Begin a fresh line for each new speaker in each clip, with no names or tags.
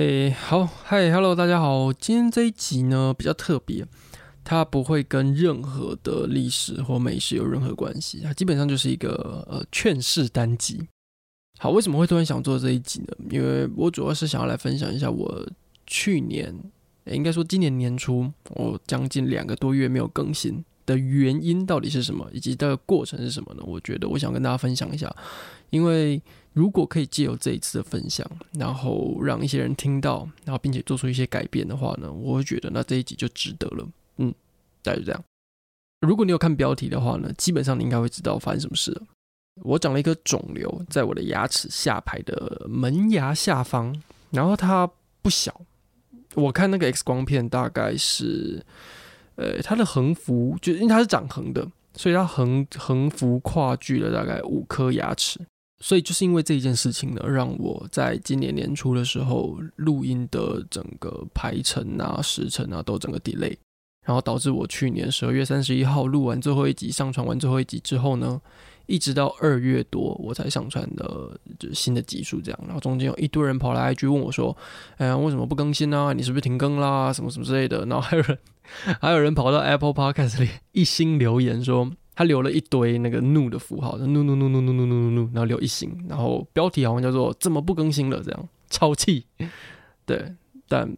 诶，好，嗨，Hello，大家好，今天这一集呢比较特别，它不会跟任何的历史或美食有任何关系，它基本上就是一个呃劝世单集。好，为什么会突然想做这一集呢？因为我主要是想要来分享一下我去年，应该说今年年初，我将近两个多月没有更新的原因到底是什么，以及的过程是什么呢？我觉得我想跟大家分享一下，因为如果可以借由这一次的分享，然后让一些人听到，然后并且做出一些改变的话呢，我会觉得那这一集就值得了。嗯，大概就这样。如果你有看标题的话呢，基本上你应该会知道发生什么事了。我长了一颗肿瘤，在我的牙齿下排的门牙下方，然后它不小。我看那个 X 光片，大概是，呃，它的横幅就因为它是长横的，所以它横横幅跨距了大概五颗牙齿。所以就是因为这一件事情呢，让我在今年年初的时候录音的整个排程啊、时程啊都整个 delay，然后导致我去年十二月三十一号录完最后一集，上传完最后一集之后呢。一直到二月多，我才上传的就新的集数这样，然后中间有一堆人跑来 IG 问我说：“哎呀，为什么不更新啊？你是不是停更啦？什么什么之类的。”然后还有人 还有人跑到 Apple Podcast 里一心留言说，他留了一堆那个怒的符号，怒怒怒怒怒怒怒怒怒，然后留一星，然后标题好像叫做“怎么不更新了”这样，超气。对，但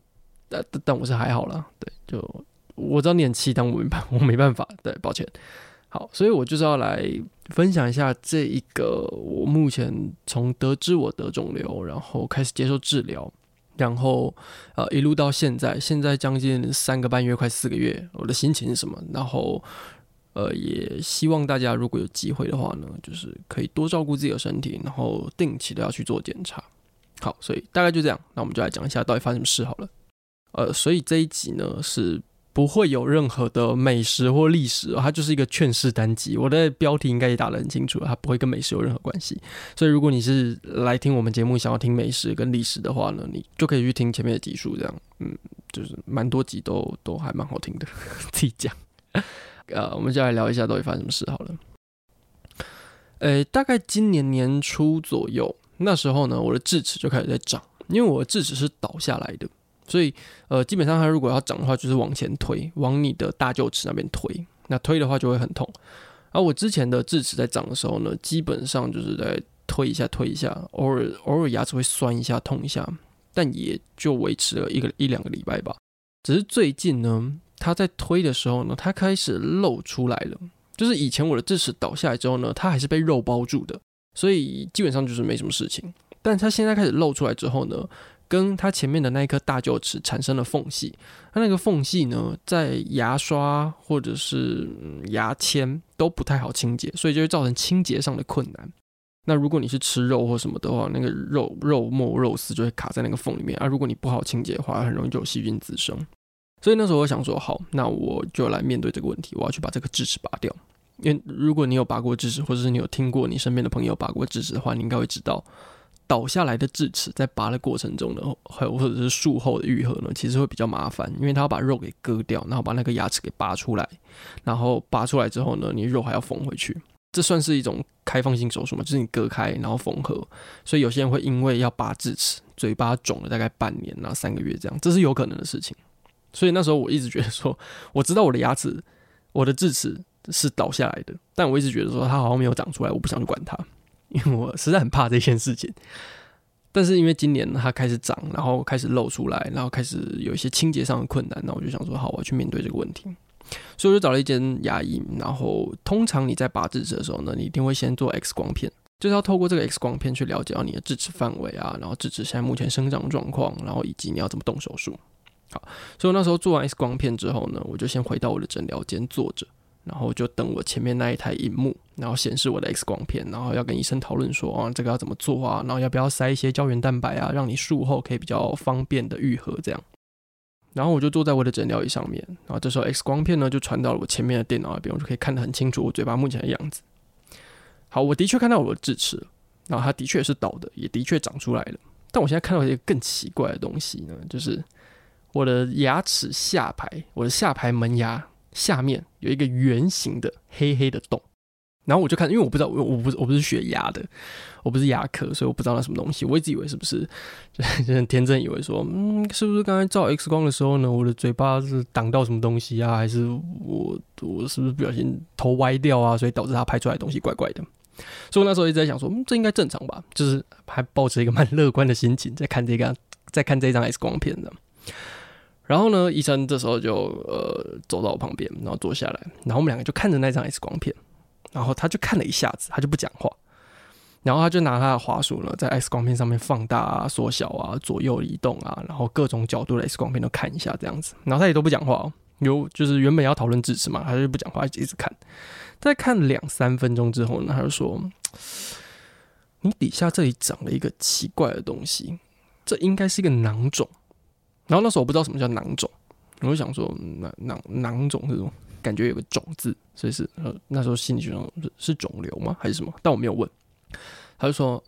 但但我是还好啦，对，就我知道你很气，但我没办我没办法，对，抱歉。好，所以我就是要来分享一下这一个我目前从得知我得肿瘤，然后开始接受治疗，然后呃一路到现在，现在将近三个半月，快四个月，我的心情是什么？然后呃也希望大家如果有机会的话呢，就是可以多照顾自己的身体，然后定期的要去做检查。好，所以大概就这样，那我们就来讲一下到底发生什么事好了。呃，所以这一集呢是。不会有任何的美食或历史，它就是一个劝世单集。我的标题应该也打得很清楚了，它不会跟美食有任何关系。所以如果你是来听我们节目，想要听美食跟历史的话呢，你就可以去听前面的集数，这样，嗯，就是蛮多集都都还蛮好听的，自己讲。呃，我们就来聊一下到底发生什么事好了。呃，大概今年年初左右，那时候呢，我的智齿就开始在长，因为我的智齿是倒下来的。所以，呃，基本上它如果要长的话，就是往前推，往你的大臼齿那边推。那推的话就会很痛。而我之前的智齿在长的时候呢，基本上就是在推一下、推一下，偶尔偶尔牙齿会酸一下、痛一下，但也就维持了一个一两个礼拜吧。只是最近呢，它在推的时候呢，它开始露出来了。就是以前我的智齿倒下来之后呢，它还是被肉包住的，所以基本上就是没什么事情。但它现在开始露出来之后呢，跟它前面的那一颗大臼齿产生了缝隙，它那个缝隙呢，在牙刷或者是牙签都不太好清洁，所以就会造成清洁上的困难。那如果你是吃肉或什么的话，那个肉肉末肉丝就会卡在那个缝里面啊。如果你不好清洁的话，很容易就有细菌滋生。所以那时候我想说，好，那我就来面对这个问题，我要去把这个智齿拔掉。因为如果你有拔过智齿，或者是你有听过你身边的朋友拔过智齿的话，你应该会知道。倒下来的智齿在拔的过程中呢，还有或者是术后的愈合呢，其实会比较麻烦，因为它要把肉给割掉，然后把那个牙齿给拔出来，然后拔出来之后呢，你肉还要缝回去，这算是一种开放性手术嘛？就是你割开然后缝合，所以有些人会因为要拔智齿，嘴巴肿了大概半年啊三个月这样，这是有可能的事情。所以那时候我一直觉得说，我知道我的牙齿，我的智齿是倒下来的，但我一直觉得说它好像没有长出来，我不想去管它。因为我实在很怕这件事情，但是因为今年它开始长，然后开始露出来，然后开始有一些清洁上的困难，那我就想说，好，我要去面对这个问题，所以我就找了一间牙医。然后通常你在拔智齿的时候呢，你一定会先做 X 光片，就是要透过这个 X 光片去了解到你的智齿范围啊，然后智齿现在目前生长状况，然后以及你要怎么动手术。好，所以那时候做完 X 光片之后呢，我就先回到我的诊疗间坐着。然后就等我前面那一台荧幕，然后显示我的 X 光片，然后要跟医生讨论说啊，这个要怎么做啊，然后要不要塞一些胶原蛋白啊，让你术后可以比较方便的愈合这样。然后我就坐在我的诊疗椅上面，然后这时候 X 光片呢就传到了我前面的电脑那边，我就可以看得很清楚我嘴巴目前的样子。好，我的确看到我的智齿，然后它的确是倒的，也的确长出来了。但我现在看到一个更奇怪的东西呢，就是我的牙齿下排，我的下排门牙下面有一个圆形的黑黑的洞。然后我就看，因为我不知道，我我不是我不是学牙的，我不是牙科，所以我不知道那什么东西。我一直以为是不是，就很天真以为说，嗯，是不是刚才照 X 光的时候呢，我的嘴巴是挡到什么东西啊？还是我我是不是不小心头歪掉啊？所以导致它拍出来的东西怪怪的。所以我那时候一直在想说，嗯，这应该正常吧？就是还抱着一个蛮乐观的心情在看这个，在看这张 X 光片的。然后呢，医生这时候就呃走到我旁边，然后坐下来，然后我们两个就看着那张 X 光片。然后他就看了一下子，他就不讲话。然后他就拿他的滑鼠呢，在 X 光片上面放大啊、缩小啊、左右移动啊，然后各种角度的 X 光片都看一下这样子。然后他也都不讲话哦，有就是原本要讨论智齿嘛，他就不讲话，一直看。在看两三分钟之后呢，他就说：“你底下这里长了一个奇怪的东西，这应该是一个囊肿。”然后那时候我不知道什么叫囊肿，我就想说：“囊囊囊肿这种。”感觉有个“肿”字，所以是呃那时候心里就想是肿瘤吗还是什么？但我没有问。他就说：“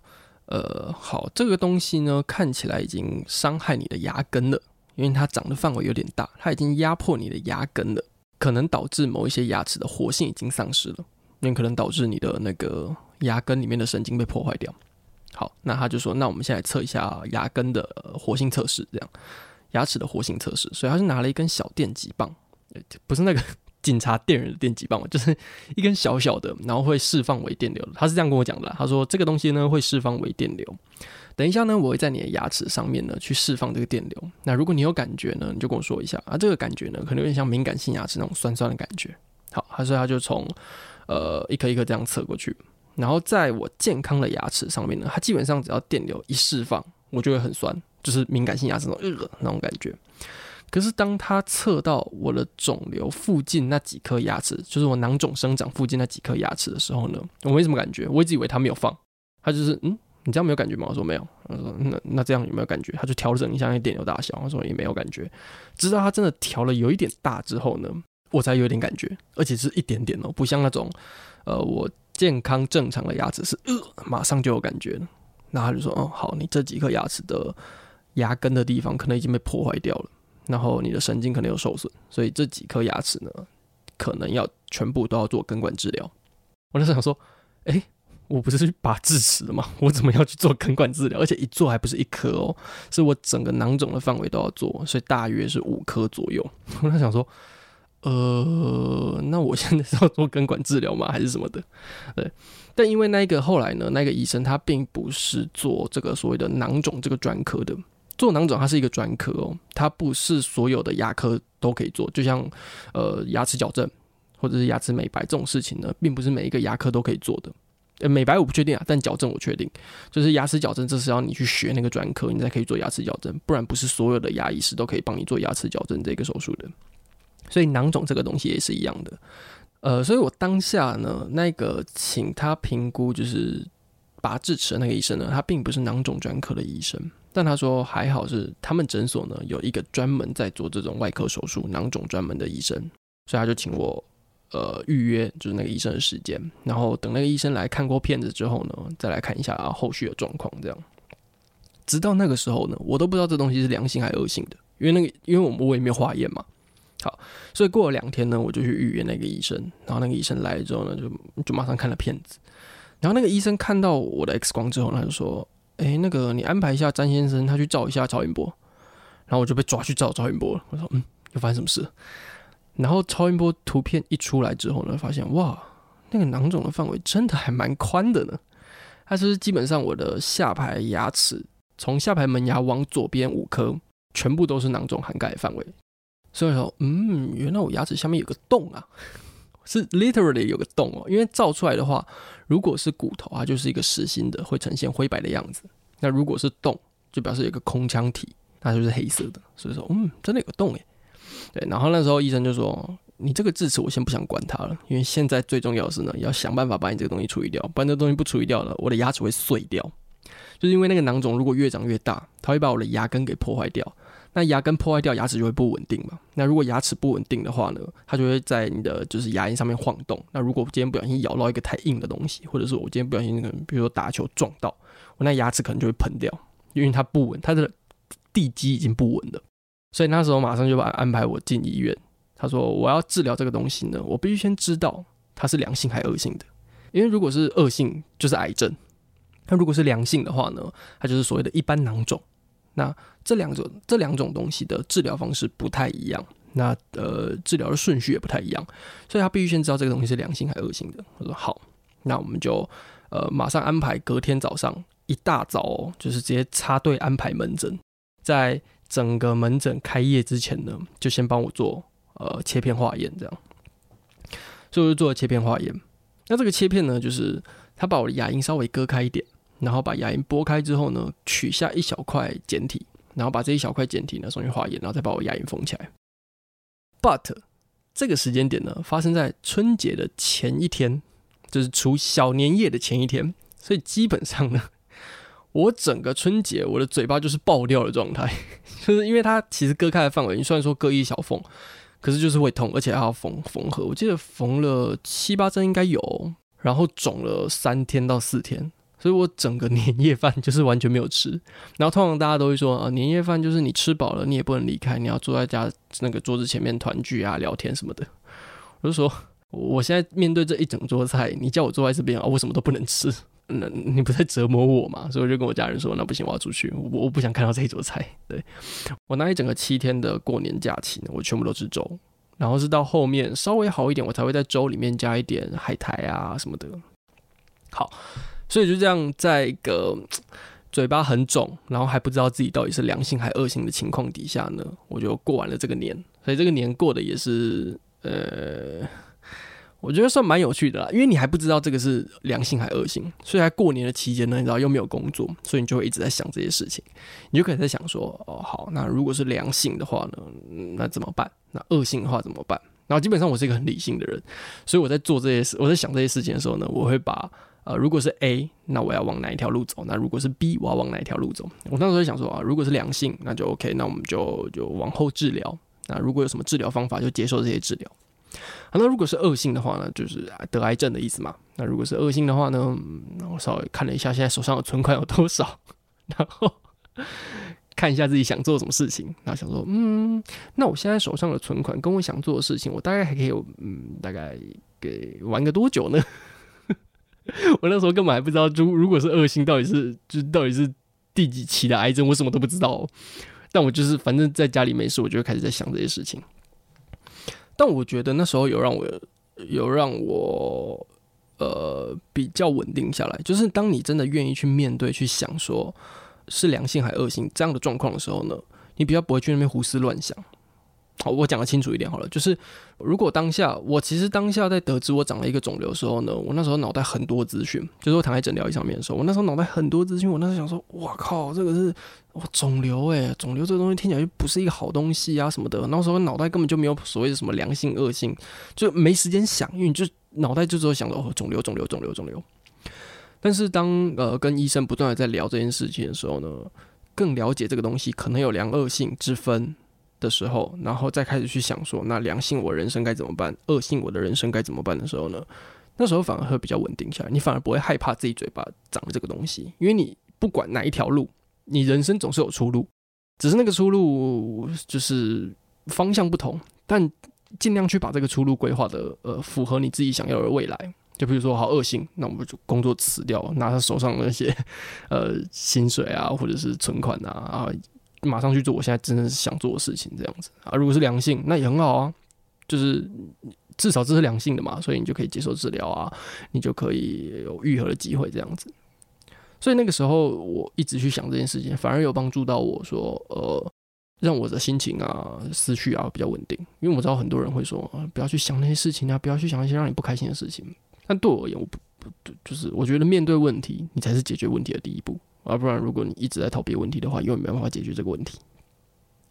呃，好，这个东西呢看起来已经伤害你的牙根了，因为它长的范围有点大，它已经压迫你的牙根了，可能导致某一些牙齿的活性已经丧失了，因为可能导致你的那个牙根里面的神经被破坏掉。”好，那他就说：“那我们现在测一下牙根的活性测试，这样牙齿的活性测试。”所以他是拿了一根小电极棒，不是那个。警察电人的电极棒，就是一根小小的，然后会释放微电流。他是这样跟我讲的，他说这个东西呢会释放微电流。等一下呢，我会在你的牙齿上面呢去释放这个电流。那如果你有感觉呢，你就跟我说一下啊。这个感觉呢，可能有点像敏感性牙齿那种酸酸的感觉。好，他说他就从呃一颗一颗这样测过去，然后在我健康的牙齿上面呢，它基本上只要电流一释放，我就会很酸，就是敏感性牙齿那种呃那种感觉。可是当他测到我的肿瘤附近那几颗牙齿，就是我囊肿生长附近那几颗牙齿的时候呢，我没什么感觉。我一直以为他没有放，他就是嗯，你这样没有感觉吗？我说没有。他说那那这样有没有感觉？他就调整一下那电流大小。我说也没有感觉。直到他真的调了有一点大之后呢，我才有点感觉，而且是一点点哦，不像那种呃我健康正常的牙齿是呃马上就有感觉了。那他就说哦好，你这几颗牙齿的牙根的地方可能已经被破坏掉了。然后你的神经可能有受损，所以这几颗牙齿呢，可能要全部都要做根管治疗。我就想说，哎，我不是去拔智齿的吗？我怎么要去做根管治疗？而且一做还不是一颗哦，是我整个囊肿的范围都要做，所以大约是五颗左右。我在想说，呃，那我现在是要做根管治疗吗？还是什么的？对，但因为那个后来呢，那个医生他并不是做这个所谓的囊肿这个专科的。做囊肿它是一个专科哦，它不是所有的牙科都可以做。就像呃牙齿矫正或者是牙齿美白这种事情呢，并不是每一个牙科都可以做的。呃，美白我不确定啊，但矫正我确定。就是牙齿矫正，这是要你去学那个专科，你才可以做牙齿矫正，不然不是所有的牙医师都可以帮你做牙齿矫正这个手术的。所以囊肿这个东西也是一样的。呃，所以我当下呢，那个请他评估就是拔智齿的那个医生呢，他并不是囊肿专科的医生。但他说还好是他们诊所呢有一个专门在做这种外科手术囊肿专门的医生，所以他就请我呃预约就是那个医生的时间，然后等那个医生来看过片子之后呢，再来看一下后续的状况。这样，直到那个时候呢，我都不知道这东西是良性还是恶性的，因为那个因为我们我也没有化验嘛。好，所以过了两天呢，我就去预约那个医生，然后那个医生来了之后呢，就就马上看了片子，然后那个医生看到我的 X 光之后，他就说。哎、那个你安排一下詹先生，他去照一下超音波，然后我就被抓去照超音波了。我说，嗯，又发生什么事？然后超音波图片一出来之后呢，发现哇，那个囊肿的范围真的还蛮宽的呢。它是基本上我的下排牙齿，从下排门牙往左边五颗，全部都是囊肿涵盖的范围。所以说，嗯，原来我牙齿下面有个洞啊。是 literally 有个洞哦，因为照出来的话，如果是骨头，它就是一个实心的，会呈现灰白的样子。那如果是洞，就表示有一个空腔体，那就是黑色的。所以说，嗯，真的有个洞诶。对，然后那时候医生就说：“你这个智齿我先不想管它了，因为现在最重要的是呢，要想办法把你这个东西处理掉，不然这东西不处理掉了，我的牙齿会碎掉。就是因为那个囊肿如果越长越大，它会把我的牙根给破坏掉。那牙根破坏掉，牙齿就会不稳定嘛。那如果牙齿不稳定的话呢，它就会在你的就是牙龈上面晃动。那如果我今天不小心咬到一个太硬的东西，或者是我今天不小心可能，比如说打球撞到，我那牙齿可能就会喷掉，因为它不稳，它的地基已经不稳了。所以那时候马上就把安排我进医院。他说我要治疗这个东西呢，我必须先知道它是良性还是恶性的。因为如果是恶性，就是癌症；那如果是良性的话呢，它就是所谓的一般囊肿。那这两种这两种东西的治疗方式不太一样，那呃治疗的顺序也不太一样，所以他必须先知道这个东西是良性还是恶性的。我说好，那我们就呃马上安排隔天早上一大早哦，就是直接插队安排门诊，在整个门诊开业之前呢，就先帮我做呃切片化验，这样，所以我就做了切片化验。那这个切片呢，就是他把我的牙龈稍微割开一点，然后把牙龈剥开之后呢，取下一小块简体，然后把这一小块简体呢送去化验，然后再把我牙龈缝起来。But 这个时间点呢，发生在春节的前一天，就是除小年夜的前一天，所以基本上呢，我整个春节我的嘴巴就是爆掉的状态，就是因为它其实割开的范围，你虽然说割一小缝。可是就是会痛，而且还要缝缝合。我记得缝了七八针应该有，然后肿了三天到四天，所以我整个 年夜饭就是完全没有吃。然后通常大家都会说啊，年夜饭就是你吃饱了，你也不能离开，你要坐在家那个桌子前面团聚啊、聊天什么的。我就说，我现在面对这一整桌菜，你叫我坐在这边啊，我什么都不能吃。那你不在折磨我嘛？所以我就跟我家人说，那不行，我要出去，我我不想看到这一桌菜。对，我那一整个七天的过年假期呢，我全部都吃粥，然后是到后面稍微好一点，我才会在粥里面加一点海苔啊什么的。好，所以就这样，在一个 嘴巴很肿，然后还不知道自己到底是良性还恶性的情况底下呢，我就过完了这个年。所以这个年过得也是呃。我觉得算蛮有趣的啦，因为你还不知道这个是良性还恶性，所以在过年的期间呢，你知道又没有工作，所以你就会一直在想这些事情，你就可以在想说，哦，好，那如果是良性的话呢，那怎么办？那恶性的话怎么办？然后基本上我是一个很理性的人，所以我在做这些事，我在想这些事情的时候呢，我会把呃，如果是 A，那我要往哪一条路走？那如果是 B，我要往哪一条路走？我那时候在想说啊，如果是良性，那就 OK，那我们就就往后治疗。那如果有什么治疗方法，就接受这些治疗。好，那如果是恶性的话呢，就是得癌症的意思嘛。那如果是恶性的话呢，我稍微看了一下，现在手上的存款有多少，然后 看一下自己想做什么事情。然后想说，嗯，那我现在手上的存款跟我想做的事情，我大概还可以有，嗯，大概给玩个多久呢？我那时候根本还不知道，如如果是恶性，到底是就到底是第几期的癌症，我什么都不知道。但我就是反正在家里没事，我就会开始在想这些事情。但我觉得那时候有让我有让我呃比较稳定下来，就是当你真的愿意去面对、去想说是良性还恶性这样的状况的时候呢，你比较不会去那边胡思乱想。好，我讲的清楚一点好了，就是如果当下我其实当下在得知我长了一个肿瘤的时候呢，我那时候脑袋很多资讯，就是我躺在诊疗椅上面的时候，我那时候脑袋很多资讯，我那时候想说，哇靠，这个是哇肿瘤诶，肿瘤这个东西听起来就不是一个好东西啊什么的，那时候脑袋根本就没有所谓的什么良性恶性，就没时间想，因为你就脑袋就只有想着哦肿瘤肿瘤肿瘤肿瘤。但是当呃跟医生不断的在聊这件事情的时候呢，更了解这个东西可能有良恶性之分。的时候，然后再开始去想说，那良性我人生该怎么办？恶性我的人生该怎么办的时候呢？那时候反而会比较稳定下来，你反而不会害怕自己嘴巴长这个东西，因为你不管哪一条路，你人生总是有出路，只是那个出路就是方向不同，但尽量去把这个出路规划的呃符合你自己想要的未来。就比如说好恶性，那我们就工作辞掉，拿他手上那些呃薪水啊，或者是存款啊啊。马上去做我现在真的是想做的事情，这样子啊。如果是良性，那也很好啊，就是至少这是良性的嘛，所以你就可以接受治疗啊，你就可以有愈合的机会，这样子。所以那个时候我一直去想这件事情，反而有帮助到我说，呃，让我的心情啊、思绪啊比较稳定。因为我知道很多人会说，不要去想那些事情啊，不要去想一些让你不开心的事情。但对我而言，我不不就是我觉得面对问题，你才是解决问题的第一步。要不然，如果你一直在逃避问题的话，永远没办法解决这个问题。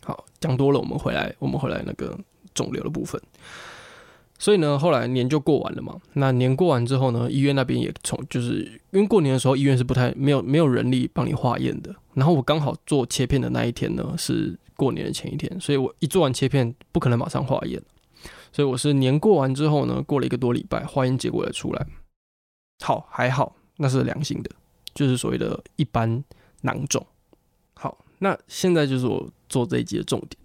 好，讲多了，我们回来，我们回来那个肿瘤的部分。所以呢，后来年就过完了嘛。那年过完之后呢，医院那边也从，就是因为过年的时候，医院是不太没有没有人力帮你化验的。然后我刚好做切片的那一天呢，是过年的前一天，所以我一做完切片，不可能马上化验，所以我是年过完之后呢，过了一个多礼拜，化验结果才出来。好，还好，那是良性的，就是所谓的一般囊肿。好，那现在就是我做这一集的重点，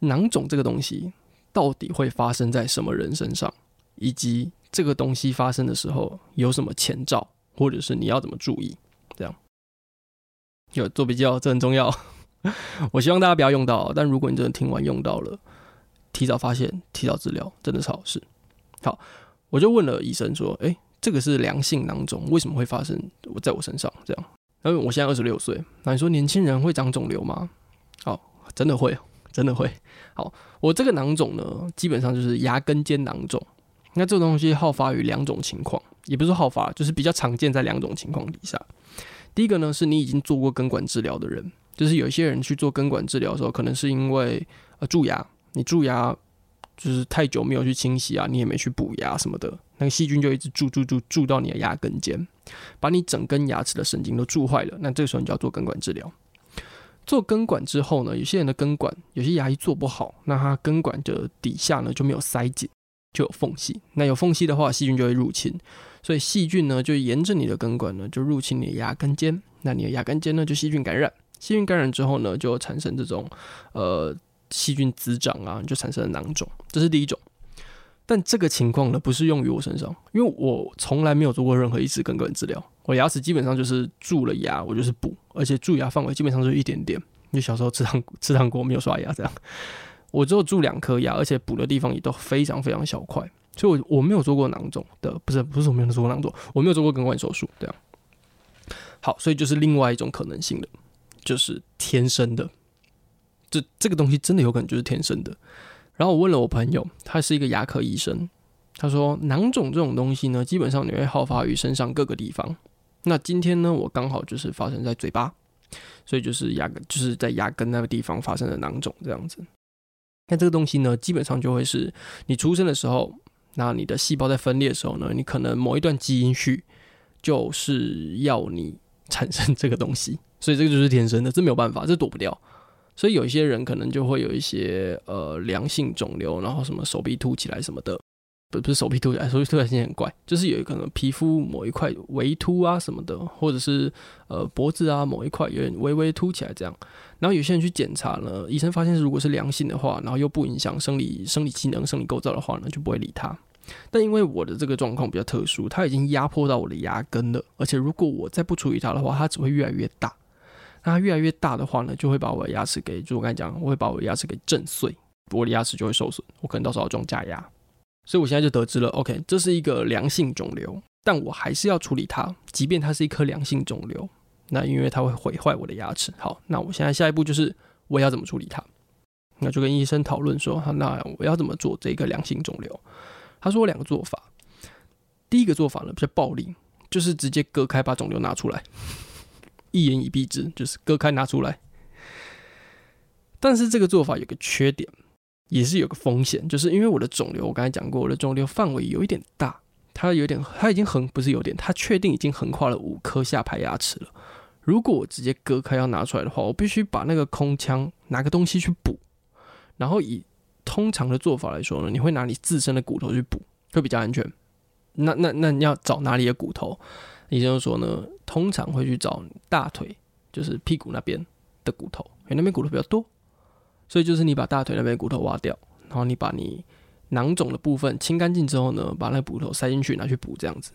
囊肿这个东西到底会发生在什么人身上，以及这个东西发生的时候有什么前兆，或者是你要怎么注意？这样，有做比较，这很重要。我希望大家不要用到，但如果你真的听完用到了，提早发现、提早治疗，真的是好事。好，我就问了医生说：“诶。这个是良性囊肿，为什么会发生我在我身上这样？因为我现在二十六岁，那你说年轻人会长肿瘤吗？好，真的会，真的会。好，我这个囊肿呢，基本上就是牙根尖囊肿。那这个东西好发于两种情况，也不是好发，就是比较常见在两种情况底下。第一个呢，是你已经做过根管治疗的人，就是有一些人去做根管治疗的时候，可能是因为呃蛀牙，你蛀牙。就是太久没有去清洗啊，你也没去补牙什么的，那个细菌就一直蛀蛀蛀蛀到你的牙根尖，把你整根牙齿的神经都蛀坏了。那这个时候你就要做根管治疗。做根管之后呢，有些人的根管有些牙医做不好，那它根管的底下呢就没有塞紧，就有缝隙。那有缝隙的话，细菌就会入侵，所以细菌呢就沿着你的根管呢就入侵你的牙根尖，那你的牙根尖呢就细菌感染，细菌感染之后呢就产生这种呃。细菌滋长啊，就产生了囊肿，这是第一种。但这个情况呢，不是用于我身上，因为我从来没有做过任何一次根管治疗。我牙齿基本上就是蛀了牙，我就是补，而且蛀牙范围基本上就一点点。因为小时候吃糖吃糖果没有刷牙这样，我只有蛀两颗牙，而且补的地方也都非常非常小块，所以我我没有做过囊肿的，不是不是我没有做过囊肿，我没有做过根管手术这样。好，所以就是另外一种可能性的，就是天生的。这这个东西真的有可能就是天生的。然后我问了我朋友，他是一个牙科医生，他说囊肿这种东西呢，基本上你会好发于身上各个地方。那今天呢，我刚好就是发生在嘴巴，所以就是牙根，就是在牙根那个地方发生的囊肿这样子。那这个东西呢，基本上就会是你出生的时候，那你的细胞在分裂的时候呢，你可能某一段基因序就是要你产生这个东西，所以这个就是天生的，这没有办法，这躲不掉。所以有一些人可能就会有一些呃良性肿瘤，然后什么手臂凸起来什么的，不不是手臂凸起来，手臂凸起来现在很怪，就是有可能皮肤某一块微凸啊什么的，或者是呃脖子啊某一块有点微微凸起来这样。然后有些人去检查呢，医生发现如果是良性的话，然后又不影响生理生理机能、生理构造的话呢，就不会理他。但因为我的这个状况比较特殊，它已经压迫到我的牙根了，而且如果我再不处理它的话，它只会越来越大。那它越来越大的话呢，就会把我的牙齿给，就我刚才讲，我会把我的牙齿给震碎，我的牙齿就会受损，我可能到时候要装假牙。所以我现在就得知了，OK，这是一个良性肿瘤，但我还是要处理它，即便它是一颗良性肿瘤，那因为它会毁坏我的牙齿。好，那我现在下一步就是我要怎么处理它？那就跟医生讨论说，那我要怎么做这个良性肿瘤？他说我两个做法，第一个做法呢比较暴力，就是直接割开把肿瘤拿出来。一言以蔽之，就是割开拿出来。但是这个做法有个缺点，也是有个风险，就是因为我的肿瘤，我刚才讲过，我的肿瘤范围有一点大，它有点，它已经横，不是有点，它确定已经横跨了五颗下排牙齿了。如果我直接割开要拿出来的话，我必须把那个空腔拿个东西去补，然后以通常的做法来说呢，你会拿你自身的骨头去补，会比较安全。那那那你要找哪里的骨头？医生说呢，通常会去找大腿，就是屁股那边的骨头，因为那边骨头比较多，所以就是你把大腿那边骨头挖掉，然后你把你囊肿的部分清干净之后呢，把那个骨头塞进去拿去补，这样子。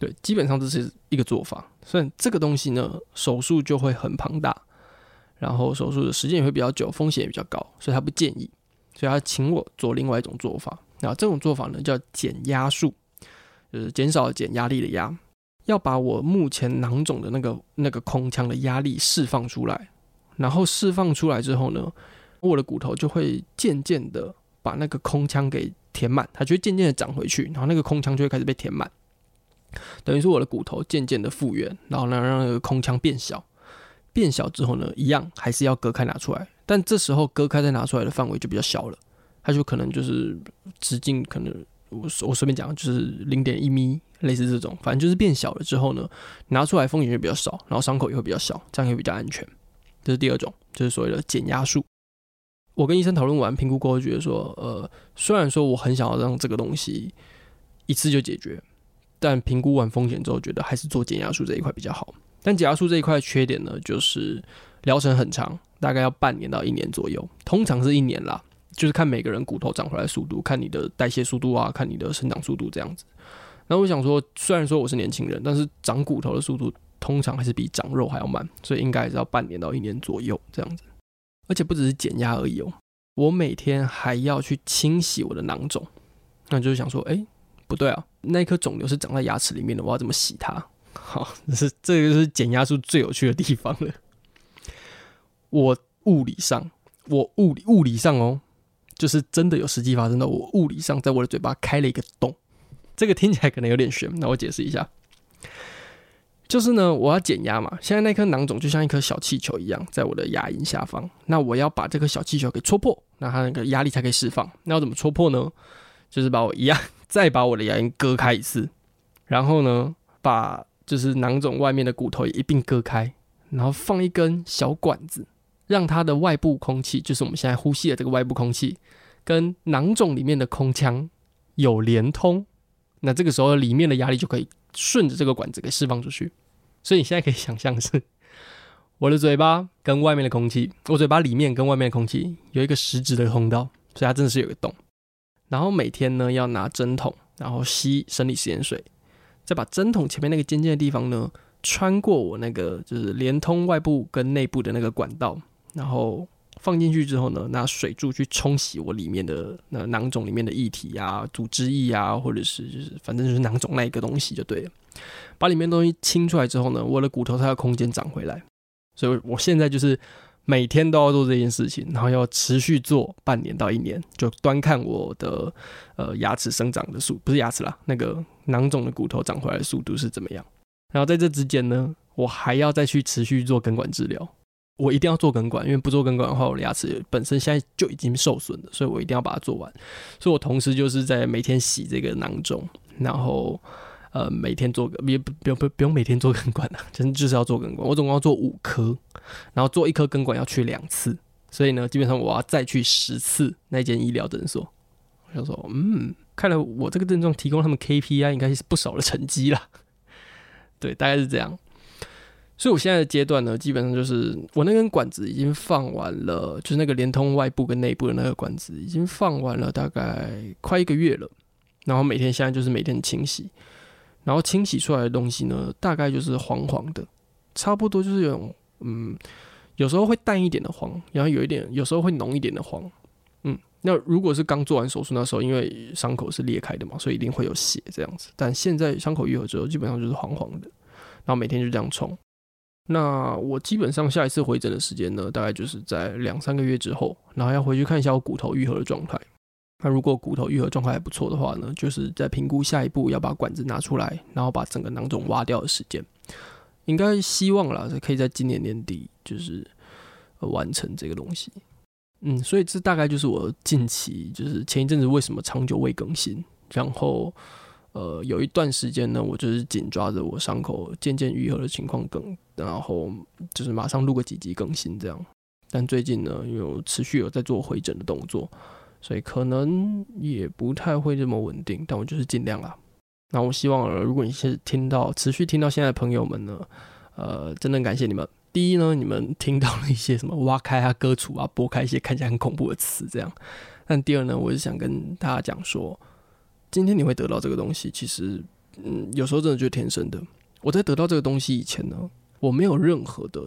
对，基本上这是一个做法。所以这个东西呢，手术就会很庞大，然后手术的时间也会比较久，风险也比较高，所以他不建议。所以他请我做另外一种做法。那这种做法呢，叫减压术，就是减少减压力的压。要把我目前囊肿的那个那个空腔的压力释放出来，然后释放出来之后呢，我的骨头就会渐渐的把那个空腔给填满，它就会渐渐的长回去，然后那个空腔就会开始被填满，等于说我的骨头渐渐的复原，然后呢让那个空腔变小，变小之后呢，一样还是要割开拿出来，但这时候割开再拿出来的范围就比较小了，它就可能就是直径可能我我随便讲就是零点一米。类似这种，反正就是变小了之后呢，拿出来风险就比较少，然后伤口也会比较小，这样也比较安全。这是第二种，就是所谓的减压术。我跟医生讨论完评估过后，觉得说，呃，虽然说我很想要让这个东西一次就解决，但评估完风险之后，觉得还是做减压术这一块比较好。但减压术这一块缺点呢，就是疗程很长，大概要半年到一年左右，通常是一年啦，就是看每个人骨头长回来的速度，看你的代谢速度啊，看你的生长速度这样子。然后我想说，虽然说我是年轻人，但是长骨头的速度通常还是比长肉还要慢，所以应该是要半年到一年左右这样子。而且不只是减压而已哦，我每天还要去清洗我的囊肿。那就是想说，哎，不对啊，那颗肿瘤是长在牙齿里面的，我要怎么洗它？好，这是这个就是减压术最有趣的地方了。我物理上，我物理物理上哦，就是真的有实际发生的。我物理上在我的嘴巴开了一个洞，这个听起来可能有点悬，那我解释一下。就是呢，我要减压嘛。现在那颗囊肿就像一颗小气球一样，在我的牙龈下方。那我要把这颗小气球给戳破，那它那个压力才可以释放。那要怎么戳破呢？就是把我一样，再把我的牙龈割开一次，然后呢，把就是囊肿外面的骨头也一并割开，然后放一根小管子，让它的外部空气，就是我们现在呼吸的这个外部空气，跟囊肿里面的空腔有连通。那这个时候里面的压力就可以。顺着这个管子给释放出去，所以你现在可以想象是我的嘴巴跟外面的空气，我嘴巴里面跟外面的空气有一个实质的通道，所以它真的是有个洞。然后每天呢要拿针筒，然后吸生理食盐水，再把针筒前面那个尖尖的地方呢穿过我那个就是连通外部跟内部的那个管道，然后。放进去之后呢，拿水柱去冲洗我里面的那囊肿里面的液体啊、组织液啊，或者是就是反正就是囊肿那一个东西就对了。把里面东西清出来之后呢，我的骨头才有空间长回来。所以我现在就是每天都要做这件事情，然后要持续做半年到一年，就端看我的呃牙齿生长的速，不是牙齿啦，那个囊肿的骨头长回来的速度是怎么样。然后在这之间呢，我还要再去持续做根管治疗。我一定要做根管，因为不做根管的话，我的牙齿本身现在就已经受损了，所以我一定要把它做完。所以我同时就是在每天洗这个囊肿，然后呃每天做个，也不不用不不用每天做根管了，真就是要做根管。我总共要做五颗，然后做一颗根管要去两次，所以呢，基本上我要再去十次那间医疗诊所。我就说，嗯，看来我这个症状提供他们 KPI 应该是不少的成绩啦。对，大概是这样。所以我现在的阶段呢，基本上就是我那根管子已经放完了，就是那个连通外部跟内部的那个管子已经放完了，大概快一个月了。然后每天现在就是每天清洗，然后清洗出来的东西呢，大概就是黄黄的，差不多就是有嗯，有时候会淡一点的黄，然后有一点，有时候会浓一点的黄。嗯，那如果是刚做完手术那时候，因为伤口是裂开的嘛，所以一定会有血这样子。但现在伤口愈合之后，基本上就是黄黄的，然后每天就这样冲。那我基本上下一次回诊的时间呢，大概就是在两三个月之后，然后要回去看一下我骨头愈合的状态。那如果骨头愈合状态还不错的话呢，就是在评估下一步要把管子拿出来，然后把整个囊肿挖掉的时间。应该希望啦，可以在今年年底就是完成这个东西。嗯，所以这大概就是我近期就是前一阵子为什么长久未更新，然后。呃，有一段时间呢，我就是紧抓着我伤口渐渐愈合的情况更，然后就是马上录个几集更新这样。但最近呢，有持续有在做回诊的动作，所以可能也不太会这么稳定。但我就是尽量啦。那我希望，如果你是听到持续听到现在的朋友们呢，呃，真的感谢你们。第一呢，你们听到了一些什么挖开啊、割除啊、剥开一些看起来很恐怖的词这样。但第二呢，我是想跟大家讲说。今天你会得到这个东西，其实，嗯，有时候真的就是天生的。我在得到这个东西以前呢，我没有任何的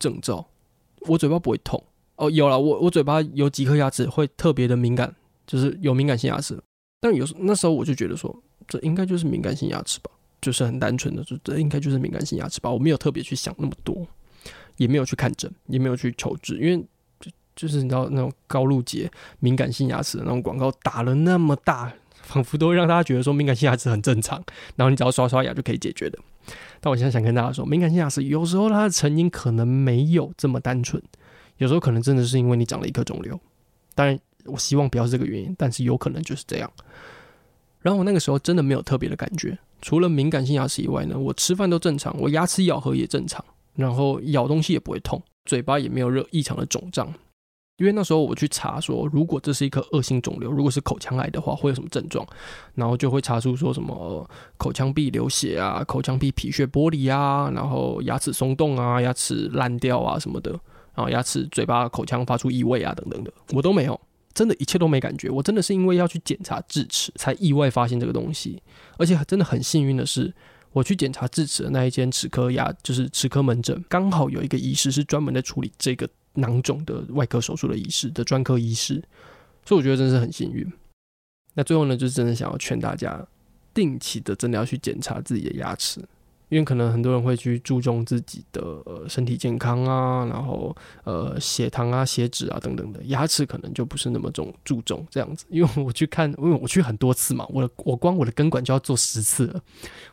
征兆，我嘴巴不会痛。哦，有了，我我嘴巴有几颗牙齿会特别的敏感，就是有敏感性牙齿。但有时那时候我就觉得说，这应该就是敏感性牙齿吧，就是很单纯的，就这应该就是敏感性牙齿吧。我没有特别去想那么多，也没有去看诊，也没有去求治，因为就就是你知道那种高露洁敏感性牙齿的那种广告打了那么大。仿佛都会让大家觉得说敏感性牙齿很正常，然后你只要刷刷牙就可以解决的。但我现在想跟大家说，敏感性牙齿有时候它的成因可能没有这么单纯，有时候可能真的是因为你长了一颗肿瘤。当然，我希望不要是这个原因，但是有可能就是这样。然后我那个时候真的没有特别的感觉，除了敏感性牙齿以外呢，我吃饭都正常，我牙齿咬合也正常，然后咬东西也不会痛，嘴巴也没有任异常的肿胀。因为那时候我去查说，如果这是一颗恶性肿瘤，如果是口腔癌的话，会有什么症状？然后就会查出说什么口腔壁流血啊，口腔壁皮屑剥离啊，然后牙齿松动啊，牙齿烂掉啊什么的，然后牙齿、嘴巴、口腔发出异味啊等等的，我都没有，真的一切都没感觉。我真的是因为要去检查智齿，才意外发现这个东西，而且真的很幸运的是，我去检查智齿的那一间齿科牙，就是齿科门诊，刚好有一个医师是专门在处理这个。囊肿的外科手术的医师的专科医师，所以我觉得真是很幸运。那最后呢，就是真的想要劝大家，定期的真的要去检查自己的牙齿。因为可能很多人会去注重自己的身体健康啊，然后呃血糖啊、血脂啊等等的，牙齿可能就不是那么重注重这样子。因为我去看，因为 我去很多次嘛，我的我光我的根管就要做十次了，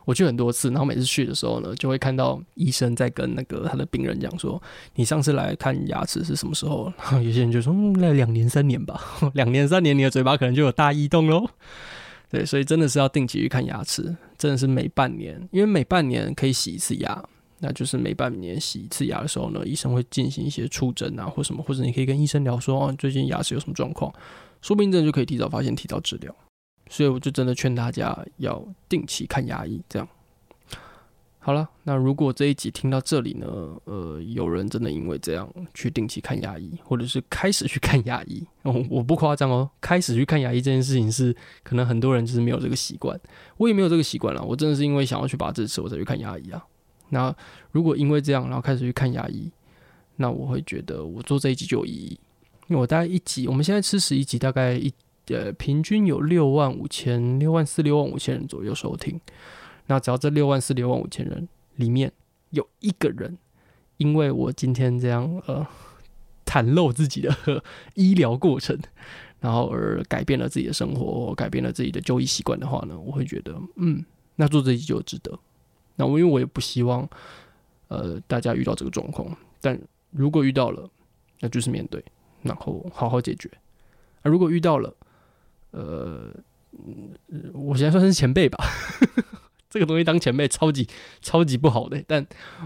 我去很多次，然后每次去的时候呢，就会看到医生在跟那个他的病人讲说：“你上次来看牙齿是什么时候？”然后有些人就说：“嗯，来两年三年吧，两年三年你的嘴巴可能就有大异动喽。”对，所以真的是要定期去看牙齿，真的是每半年，因为每半年可以洗一次牙，那就是每半年洗一次牙的时候呢，医生会进行一些触诊啊，或什么，或者你可以跟医生聊说，哦，最近牙齿有什么状况，说不定真的就可以提早发现，提早治疗。所以我就真的劝大家要定期看牙医，这样。好了，那如果这一集听到这里呢，呃，有人真的因为这样去定期看牙医，或者是开始去看牙医，哦，我不夸张哦，开始去看牙医这件事情是可能很多人就是没有这个习惯，我也没有这个习惯了，我真的是因为想要去拔智齿，我才去看牙医啊。那如果因为这样，然后开始去看牙医，那我会觉得我做这一集就有意义，因为我大概一集，我们现在吃十一集，大概一呃平均有六万五千、六万四、六万五千人左右收听。那只要这六万四六万五千人里面有一个人，因为我今天这样呃袒露自己的医疗过程，然后而改变了自己的生活，改变了自己的就医习惯的话呢，我会觉得嗯，那做这一集就值得。那我因为我也不希望呃大家遇到这个状况，但如果遇到了，那就是面对，然后好好解决。而如果遇到了，呃，我现在算是前辈吧。这个东西当前辈超级超级不好的，但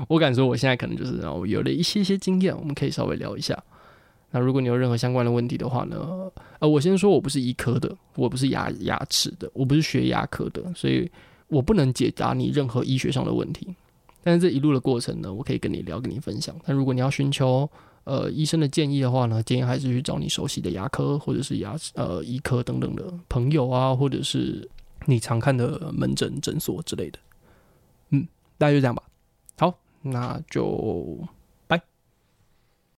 我敢说我现在可能就是然后有了一些些经验，我们可以稍微聊一下。那如果你有任何相关的问题的话呢，呃，我先说我不是医科的，我不是牙牙齿的，我不是学牙科的，所以我不能解答你任何医学上的问题。但是这一路的过程呢，我可以跟你聊，跟你分享。但如果你要寻求呃医生的建议的话呢，建议还是去找你熟悉的牙科或者是牙呃医科等等的朋友啊，或者是。你常看的门诊诊所之类的，嗯，大概就这样吧。好，那就。